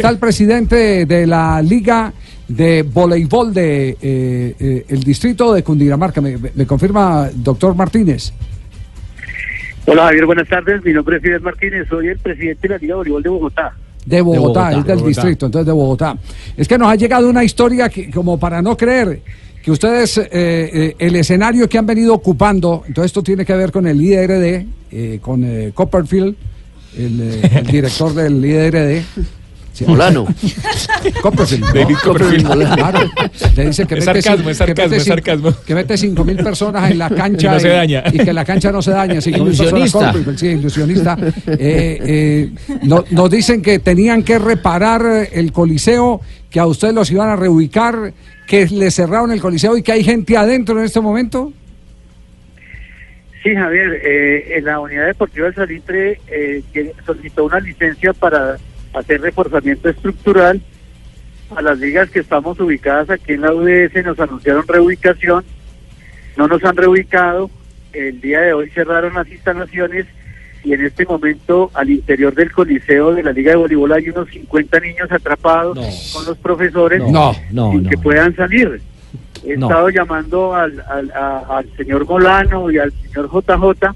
Está el presidente de la Liga de Voleibol de eh, eh, el distrito de Cundinamarca. Me, me confirma, doctor Martínez. Hola Javier, buenas tardes. Mi nombre es Fidel Martínez, soy el presidente de la Liga de Voleibol de Bogotá. De Bogotá, Bogotá, es del Bogotá. distrito, entonces de Bogotá. Es que nos ha llegado una historia que, como para no creer que ustedes, eh, eh, el escenario que han venido ocupando, entonces esto tiene que ver con el IDRD, eh, con eh, Copperfield, el, eh, el director del IDRD. Sí, Molano. David Copperfield. Claro. Le dice que Es mete sarcasmo, cin- es sarcasmo, que mete es cin- sarcasmo. Que mete cinco mil personas en la cancha Y no se daña. y que la cancha no se daña. cinco Ilusionista. Sí, ilusionista. Eh, eh, no- nos dicen que tenían que reparar el coliseo, que a ustedes los iban a reubicar, que le cerraron el coliseo y que hay gente adentro en este momento. Sí, Javier, eh, en la unidad deportiva del Salitre eh, solicitó una licencia para hacer reforzamiento estructural a las ligas que estamos ubicadas aquí en la UDS. Nos anunciaron reubicación, no nos han reubicado. El día de hoy cerraron las instalaciones y en este momento al interior del coliseo de la Liga de Voleibol hay unos 50 niños atrapados No. con los profesores No, no, sin que puedan salir. He estado llamando al, al, a- al señor Molano y al señor JJ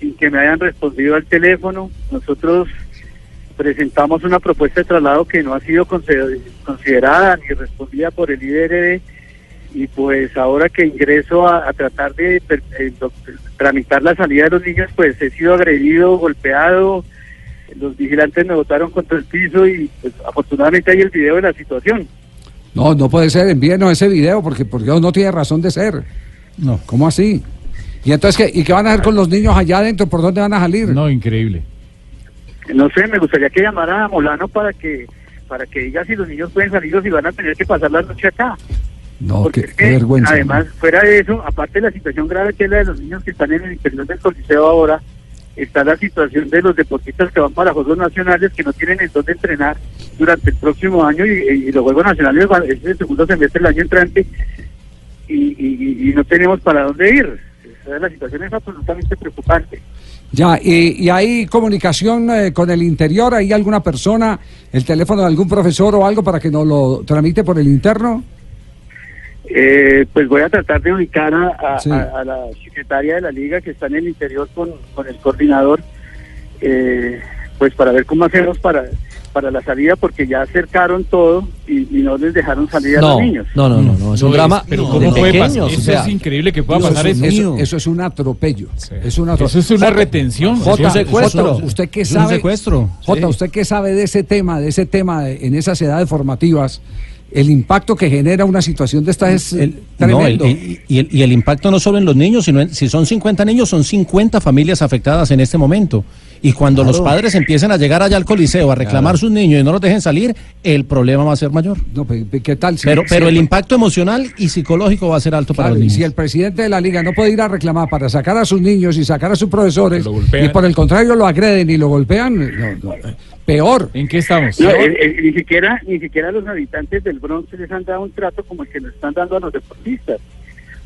sin que me hayan respondido al teléfono. Nosotros presentamos una propuesta de traslado que no ha sido consider- considerada ni respondida por el IDRD y pues ahora que ingreso a, a tratar de per- eh, tramitar la salida de los niños, pues he sido agredido, golpeado, los vigilantes me botaron contra el piso y pues afortunadamente hay el video de la situación. No, no puede ser, envíenos ese video porque por Dios no tiene razón de ser. No. ¿Cómo así? ¿Y entonces qué, ¿y qué van a hacer con los niños allá adentro? ¿Por dónde van a salir? No, increíble. No sé, me gustaría que llamara a Molano para que para que diga si los niños pueden salir o si van a tener que pasar la noche acá. No, Porque qué, vergüenza. además, fuera de eso, aparte de la situación grave que es la de los niños que están en el interior del Coliseo ahora, está la situación de los deportistas que van para Juegos Nacionales que no tienen en dónde entrenar durante el próximo año y, y los Juegos Nacionales van- es el segundo semestre del año entrante y, no tenemos para dónde ir. Esa- La situación es absolutamente preocupante. Ya, y, y hay comunicación eh, con el interior, ¿hay alguna persona, el teléfono de algún profesor o algo para que nos lo tramite por el interno? Eh, pues voy a tratar de ubicar a, a- Sí. a- a la secretaria de la liga que está en el interior con, con el coordinador, eh, pues para ver cómo hacemos para para la salida, porque ya acercaron todo y, y no les dejaron salir a No, los niños. no, no, no, no, es un drama Pero de ¿cómo puede pasar? pequeños, Eso o sea, es increíble que pueda Eso pasar es, eso. eso, eso es un atropello. Es un Eso es una retención. Jota, Es un secuestro. Jota, ¿usted qué Es un sabe? secuestro, Jota, sí. ¿usted qué sabe de ese tema, de ese tema de- en esas edades formativas? El impacto que genera una situación de esta es El- tremendo. no, el- el- y, el, y el impacto no solo en los niños, sino en, si son 50 niños, son 50 familias afectadas en este momento. Y cuando los padres empiecen a llegar allá al coliseo a reclamar sus niños y no los dejen salir, el problema va a ser mayor. No, pe- ¿qué tal? Si- Pero, si pero el impacto emocional y psicológico va a ser alto para los y niños. si el presidente de la liga no puede ir a reclamar para sacar a sus niños y sacar a sus profesores, y por el contrario lo agreden y lo golpean, no, no, peor. ¿En qué estamos? No, eh, eh, ni siquiera ni siquiera los habitantes del Bronx les han dado un trato como el que nos están dando a los deportistas.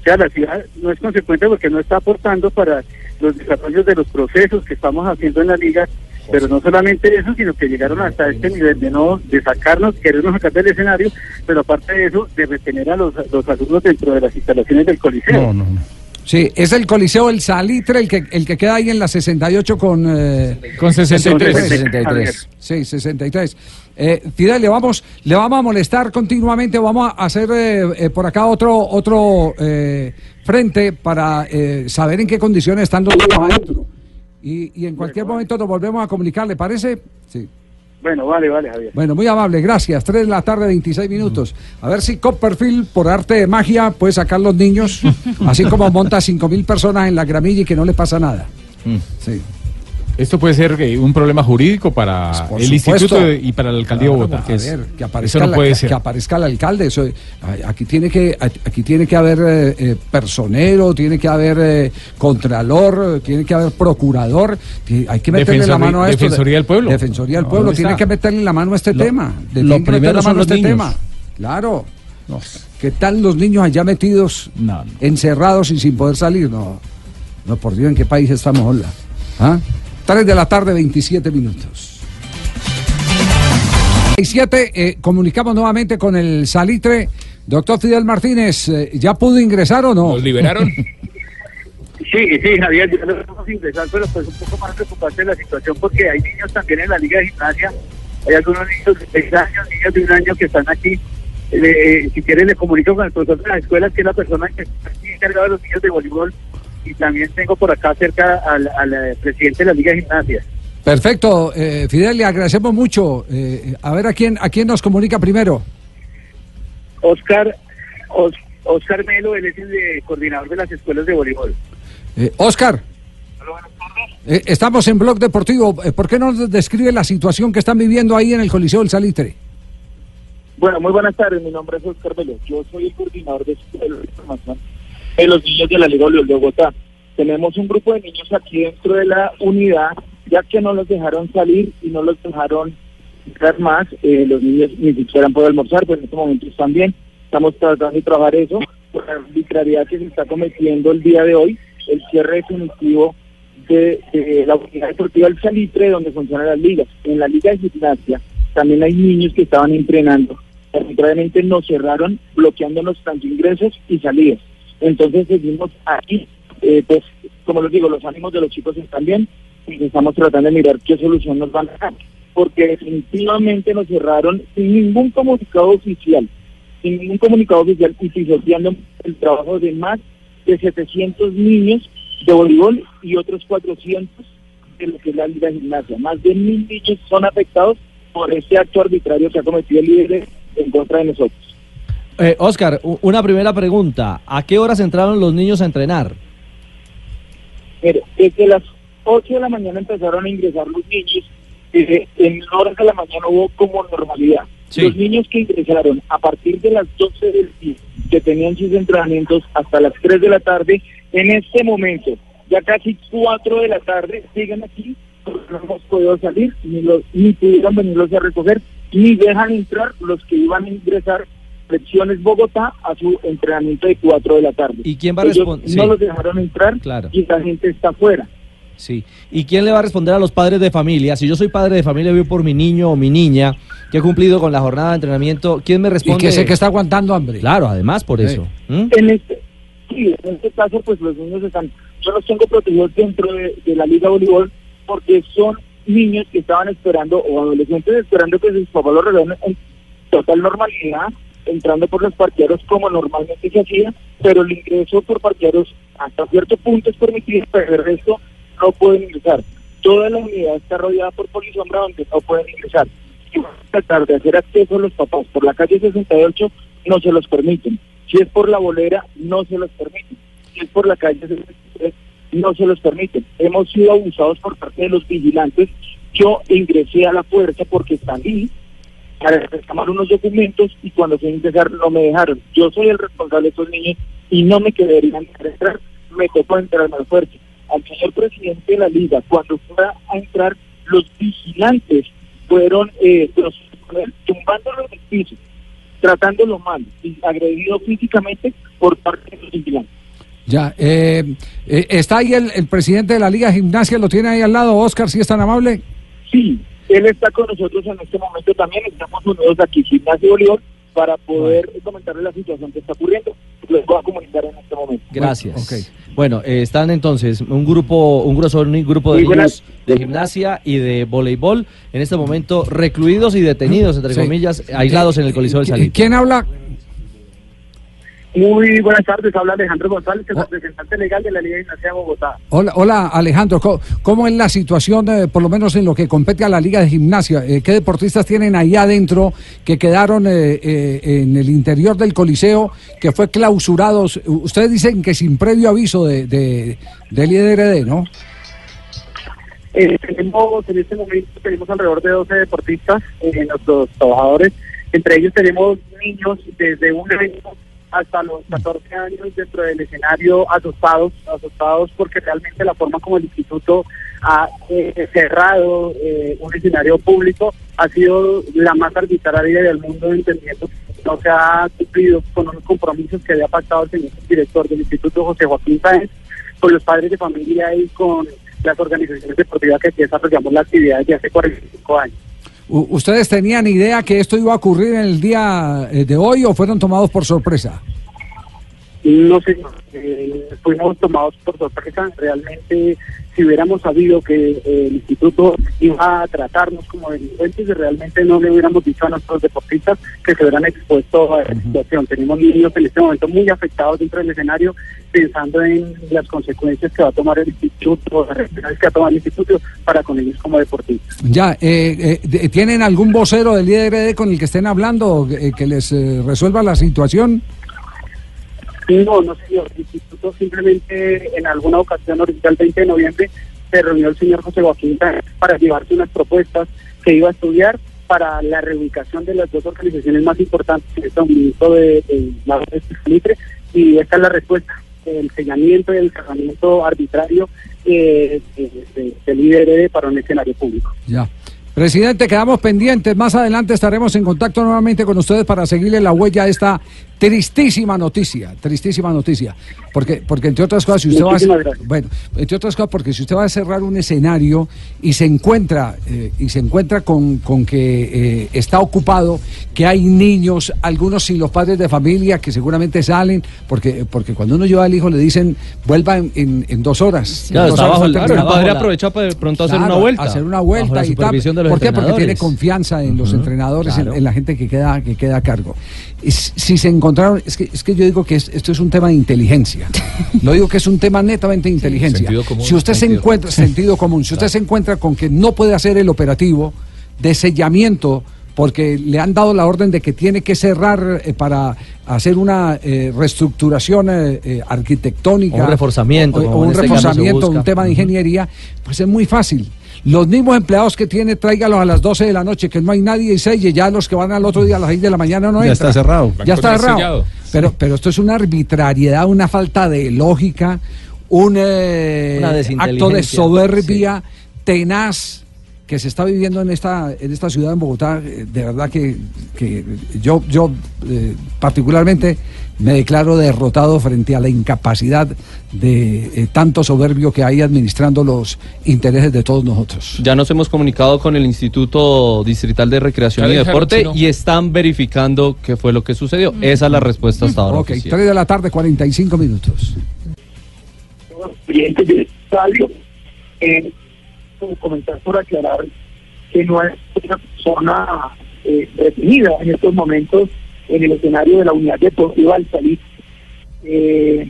O sea, la ciudad no es consecuente porque no está aportando para los desarrollos de los procesos que estamos haciendo en la liga, pero no solamente eso, sino que llegaron hasta este nivel de no de sacarnos, querernos sacar del escenario, pero aparte de eso, de retener a los, los alumnos dentro de las instalaciones del coliseo. No, no, no. Sí, es el Coliseo El Salitre el que, el que queda ahí en la 68 con... eh, Con 63. 63. Sí, 63. Eh, Fidel, le vamos, le vamos a molestar continuamente, vamos a hacer eh, eh, por acá otro otro eh, frente para eh, saber en qué condiciones están los niños adentro. Y, y en cualquier momento nos volvemos a comunicar, ¿le parece? Sí. Bueno, vale, vale, Javier. Bueno, muy amable, gracias. 3 de la tarde, 26 minutos. A ver si Copperfield, por arte de magia, puede sacar los niños, así como monta 5.000 personas en la gramilla y que no le pasa nada. Sí. Esto puede ser eh, un problema jurídico para Por el supuesto. instituto de- y para la alcaldía de Claro, Bogotá. porque, a ver, que aparezca, Eso no la- puede que- ser. que aparezca el alcalde. Eso, aquí tiene que aquí tiene que haber eh, eh, personero, tiene que haber eh, contralor, tiene que haber procurador. Hay que meterle la mano a esto. Defensoría del Pueblo. Defensoría del No, pueblo. ¿dónde Tiene que meterle la mano a este Lo- tema. Lo que primero la son mano a los este niños. tema. Claro. ¿Qué tal los niños allá metidos, encerrados y sin poder salir? No, no, por Dios, ¿en qué país estamos, hola? ¿Ah? 3 de la tarde, 27 minutos. 27, eh, comunicamos nuevamente con el salitre. Doctor Fidel Martínez, eh, ¿ya pudo ingresar o no? ¿Nos liberaron? Sí, sí, Javier, ya lo vamos a ingresar, pero pues un poco más preocupante la situación porque hay niños también en la Liga de Gimnasia, hay algunos niños de 6 años, niños de un año que están aquí. Eh, si quieren le comunico con el profesor de la escuela, que es la persona que está aquí encargada de los niños de voleibol, y también tengo por acá cerca al, al, eh, presidente de la Liga de Gimnasia. Perfecto, eh, Fidel, le agradecemos mucho. Eh, a ver a quién, a quién nos comunica primero. Oscar, Os- Oscar Melo, él es el de- coordinador de las escuelas de voleibol. Eh, Oscar, eh, estamos en Blog Deportivo. Eh, ¿Por qué no nos describe la situación que están viviendo ahí en el Coliseo del Salitre? Bueno, muy buenas tardes. Mi nombre es Oscar Velo. Yo soy el coordinador de escuela de información de los niños de la Liga Voleibol de Bogotá. Tenemos un grupo de niños aquí dentro de la unidad, ya que no los dejaron salir y no los dejaron entrar más. Eh, los niños ni siquiera han podido almorzar, pues en este momento están bien. Estamos tratando de trabajar eso por la arbitrariedad que se está cometiendo el día de hoy, el cierre definitivo de, de la unidad deportiva del Salitre, donde funcionan las ligas. En la liga de gimnasia también hay niños que estaban entrenando. Arbitrariamente nos cerraron bloqueándonos tanto ingresos y salidas. Entonces seguimos aquí, eh, pues como les digo, los ánimos de los chicos están bien y estamos tratando de mirar qué solución nos van a dar. Porque definitivamente nos cerraron sin ningún comunicado oficial, sin ningún comunicado oficial y pisoteando el trabajo de más de 700 niños de voleibol y otros 400 de lo que es la liga de gimnasia. Más de mil niños son afectados por este acto arbitrario que ha cometido el líder en contra de nosotros. Eh, Oscar, una primera pregunta. ¿A qué horas entraron los niños a entrenar? Mire, desde las 8 de la mañana empezaron a ingresar los niños. eh, en horas de la mañana hubo como normalidad. Sí. Los niños que ingresaron a partir de las 12 del día, que tenían sus entrenamientos hasta las 3 de la tarde, en este momento, ya casi 4 de la tarde, siguen aquí, porque no hemos podido salir, ni, los, ni pudieron venirlos a recoger, ni dejan entrar los que iban a ingresar Selecciones Bogotá a su entrenamiento de 4 de la tarde. ¿Y quién va a responder? No Sí. los dejaron entrar Claro. y la gente está afuera. Sí. ¿Y quién le va a responder a los padres de familia? Si yo soy padre de familia, voy por mi niño o mi niña que ha cumplido con la jornada de entrenamiento, ¿quién me Y responde? que sé que está aguantando hambre. Claro, además por Sí. eso. ¿Mm? En este, sí, en este caso, pues los niños están, yo los tengo protegidos dentro de, de la Liga Voleibol porque son niños que estaban esperando o adolescentes esperando que sus papás los regalen en total normalidad, entrando por los parqueados como normalmente se hacía, pero el ingreso por parqueados hasta cierto punto es permitido, pero el resto no pueden ingresar. Toda la unidad está rodeada por polisombra donde no pueden ingresar. A tratar de hacer acceso a los papás por la calle 68, no se los permiten. Si es por la bolera, no se los permiten. Si es por la calle 63, no se los permiten. Hemos sido abusados por parte de los vigilantes. Yo ingresé a la fuerza porque salí para reclamar unos documentos y cuando fui a ingresar no me dejaron. Yo soy el responsable de estos niños y no me quedarían entrar, me tocó entrar la fuerza. Al señor presidente de la liga, cuando fuera a entrar, los vigilantes fueron eh, los, tumbándolo del piso, tratándolo mal y agredido físicamente por parte de los vigilantes. Ya, eh, eh, está ahí el, el presidente de la Liga Gimnasia, lo tiene ahí al lado, Oscar, si es tan amable. Sí, él está con nosotros en este momento también. Estamos unidos aquí, Gimnasia y Bolívar, para poder comentarle la situación que está ocurriendo. Les voy a comunicar en este momento. Gracias. ok. Bueno, eh, están entonces un grupo, un grueso un grupo de niños de gimnasia y de voleibol en este momento recluidos y detenidos, entre Sí. comillas, aislados en el Coliseo del Salitre. ¿Quién habla? Muy buenas tardes, habla Alejandro González, el Oh. representante legal de la Liga de Gimnasia de Bogotá. Hola, hola Alejandro, ¿cómo, cómo es la situación, eh, por lo menos en lo que compete a la Liga de Gimnasia? Eh, ¿Qué deportistas tienen ahí adentro que quedaron eh, eh, en el interior del Coliseo, que fue clausurado? Ustedes dicen que sin previo aviso de, de, del IDRD, ¿no? Tenemos, en este momento tenemos alrededor de 12 deportistas, eh, nuestros trabajadores. Entre ellos tenemos niños desde un año hasta los 14 años dentro del escenario asustados, asustados porque realmente la forma como el instituto ha eh, cerrado eh, un escenario público ha sido la más arbitraria del mundo, entendiendo que no se ha cumplido con unos compromisos que había pactado el señor director del instituto, José Joaquín Sáenz, con los padres de familia y con las organizaciones deportivas que desarrollamos la actividad desde hace 45 años. ¿Ustedes tenían idea que esto iba a ocurrir en el día eh, de hoy o fueron tomados por sorpresa? No sé, eh, fuimos tomados por sorpresa. Realmente, si hubiéramos sabido que el instituto iba a tratarnos como delincuentes, realmente no le hubiéramos dicho a nuestros deportistas que se hubieran expuesto a esa situación. Tenemos niños en este momento muy afectados dentro del escenario, pensando en las consecuencias que va a tomar el instituto, las que va a tomar el instituto para con ellos como deportistas. Ya, eh, eh, ¿tienen algún vocero del IRD con el que estén hablando eh, que les eh, resuelva la situación? No, no señor. El instituto simplemente en alguna ocasión, ahorita el 20 de noviembre, se reunió el señor José Joaquín para llevarse unas propuestas que iba a estudiar para la reubicación de las dos organizaciones más importantes en este momento de, de la de y esta es la respuesta, el sellamiento y el cerramiento arbitrario eh, de- de- del IDRD para un escenario público. Ya. Presidente, quedamos pendientes. Más adelante estaremos en contacto nuevamente con ustedes para seguirle la huella a esta tristísima noticia. Tristísima noticia. Porque, porque entre otras cosas, si usted va a, bueno, entre otras cosas, porque si usted va a cerrar un escenario y se encuentra eh, y se encuentra con, con que eh, está ocupado, que hay niños, algunos sin los padres de familia que seguramente salen, porque porque cuando uno lleva al hijo le dicen vuelva en, en- en dos horas. En Claro, dos está horas bajo claro, el padre aprovechó para de pronto hacer Claro, una vuelta. Hacer una vuelta y tal. Supervisión de los ¿Por qué? Porque tiene confianza en los entrenadores, en- claro. en, la gente que queda, que queda a cargo. Si se encontraron, es que, es que yo digo que es- esto es un tema de inteligencia. Lo digo que es un tema netamente de inteligencia. Común, si usted se encuentra, sentido común, si usted se encuentra con que no puede hacer el operativo de sellamiento porque le han dado la orden de que tiene que cerrar eh, para hacer una eh, reestructuración eh, eh, arquitectónica. O un reforzamiento, o- un este reforzamiento, un tema de ingeniería, pues es muy fácil. Los mismos empleados que tiene, tráigalos a las 12 de la noche, que no hay nadie y selle, ya los que van al otro día a las 6 de la mañana no Ya entran. está cerrado. Ya está cerrado. sellado. Pero, pero esto es una arbitrariedad, una falta de lógica, un eh, acto de soberbia tenaz que se está viviendo en esta en esta ciudad en Bogotá eh, de verdad que, que yo yo eh, particularmente me declaro derrotado frente a la incapacidad de eh, tanto soberbio que hay administrando los intereses de todos nosotros. Ya nos hemos comunicado con el Instituto Distrital de Recreación y Deporte y están verificando qué fue lo que sucedió. Esa es la respuesta hasta ahora. Ok, oficial. 3 de la tarde, 45 minutos. clientes estadio, eh, comenzar por aclarar que no es una persona eh, detenida en estos momentos en el escenario de la unidad deportiva al salir. Eh,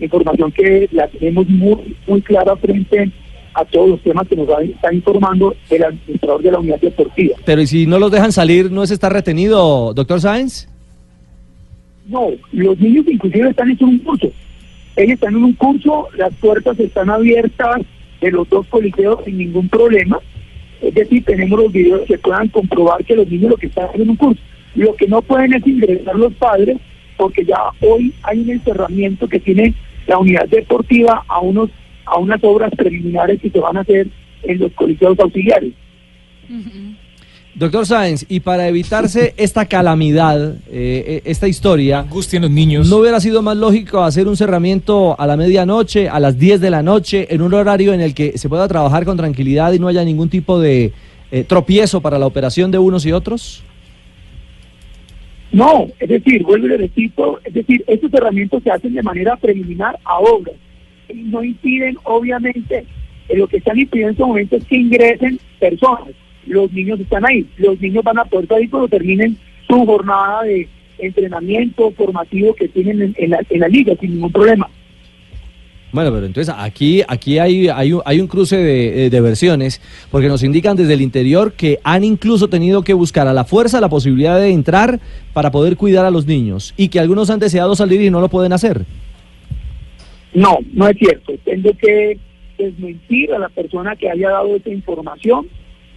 información que la tenemos muy, muy clara frente a todos los temas que nos va- está informando el administrador de la unidad deportiva. Pero ¿y si no los dejan salir, no se está retenido, doctor Sáenz? No, los niños inclusive están en un curso. Ellos están en un curso, las puertas están abiertas de los dos coliseos sin ningún problema. Es decir, tenemos los videos que puedan comprobar que los niños lo que están en un curso. Lo que no pueden es ingresar los padres porque ya hoy hay un encerramiento que tiene la unidad deportiva a unos a unas obras preliminares que se van a hacer en los coliseos auxiliares. Doctor Sáenz, y para evitarse esta calamidad, eh, eh, esta historia, Angustia en los niños. ¿no hubiera sido más lógico hacer un cerramiento a la medianoche, a las 10 de la noche, en un horario en el que se pueda trabajar con tranquilidad y no haya ningún tipo de eh, tropiezo para la operación de unos y otros? No, es decir, vuelvo y le repito, es decir, estos herramientas se hacen de manera preliminar a obras. Y no impiden, obviamente, eh, lo que están impidiendo en estos momentos es que ingresen personas. Los niños están ahí, los niños van a poder salir cuando terminen su jornada de entrenamiento formativo que tienen en, en la, en la liga sin ningún problema. Bueno, pero entonces aquí, aquí hay, hay, un, hay un cruce de, eh, de versiones, porque nos indican desde el interior que han incluso tenido que buscar a la fuerza la posibilidad de entrar para poder cuidar a los niños y que algunos han deseado salir y no lo pueden hacer. No, no es cierto. Tengo que desmentir a la persona que haya dado esa información.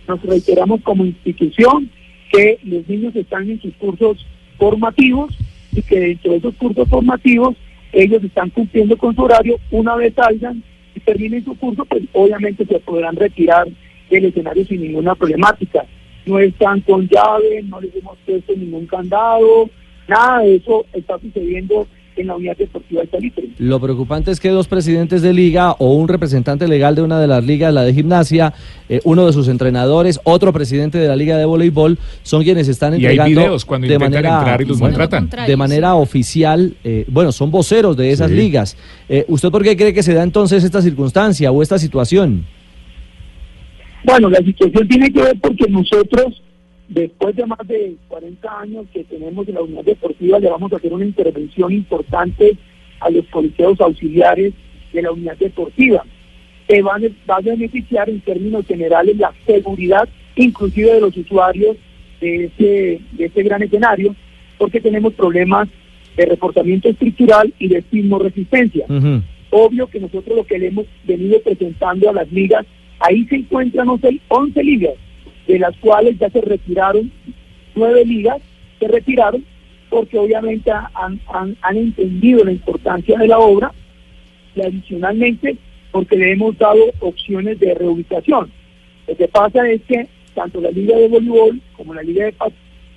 Nos reiteramos como institución que los niños están en sus cursos formativos y que dentro de esos cursos formativos ellos están cumpliendo con su horario. Una vez salgan y terminen su curso, pues obviamente se podrán retirar del escenario sin ninguna problemática. No están con llave, no les hemos puesto ningún candado, nada de eso está sucediendo en la unidad deportiva de Salitre. Lo preocupante es que dos presidentes de liga o un representante legal de una de las ligas, la de gimnasia, eh, uno de sus entrenadores, otro presidente de la liga de voleibol, son quienes están Y hay entregando videos cuando de intentan manera, entrar y los bueno, maltratan. de manera oficial, eh, bueno, son voceros de esas Sí. ligas. Eh, ¿Usted por qué cree que se da entonces esta circunstancia o esta situación? Bueno, la situación tiene que ver porque nosotros, después de más de 40 años que tenemos en la unidad deportiva, le vamos a hacer una intervención importante a los colegios auxiliares de la unidad deportiva, que van, va a beneficiar en términos generales la seguridad, inclusive de los usuarios de este, de este gran escenario, porque tenemos problemas de reforzamiento estructural y de sismo resistencia. Obvio que nosotros lo que le hemos venido presentando a las ligas, ahí se encuentran 11, 11 ligas, de las cuales ya se retiraron nueve ligas, se retiraron porque obviamente han, han, han entendido la importancia de la obra y adicionalmente porque le hemos dado opciones de reubicación. Lo que pasa es que tanto la liga de voleibol como la liga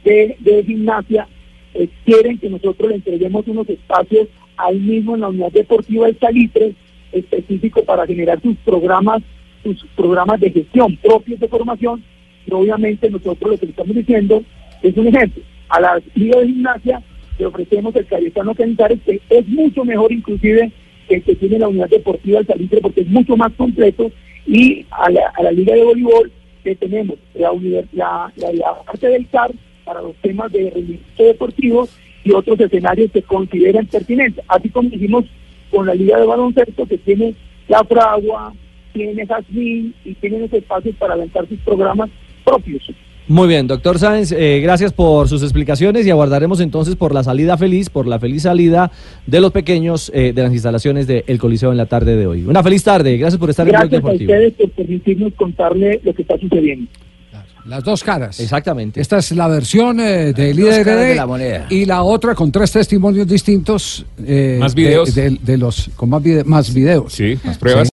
de, de gimnasia eh, quieren que nosotros le entreguemos unos espacios ahí mismo en la unidad deportiva del Salitre específico para generar sus programas, sus programas de gestión propios de formación. Y obviamente nosotros lo que estamos diciendo es un ejemplo. A la liga de gimnasia le ofrecemos el Cayetano Canizares, que es mucho mejor inclusive que el que tiene la unidad deportiva del Salitre porque es mucho más completo y a la, a la liga de voleibol que tenemos la, la, la, parte del CAR para los temas de rendimiento deportivo y otros escenarios que consideran pertinentes. Así como hicimos con la Liga de Baloncesto, que tiene la Fragua, tiene Jazmín y tienen esos espacios para lanzar sus programas propios. Muy bien, doctor Sáenz, eh, gracias por sus explicaciones y aguardaremos entonces por la salida feliz, por la feliz salida de los pequeños eh, de las instalaciones del Coliseo en la tarde de hoy. Una feliz tarde, gracias por estar en Blog Gracias a Deportivo. ustedes por permitirnos contarle lo que está sucediendo. Las dos caras. Exactamente. Esta es la versión eh, de dos líder caras RD de la moneda. y la otra con tres testimonios distintos. eh, Más de- videos. De, de los, con más, vide- más videos. Sí, más pruebas.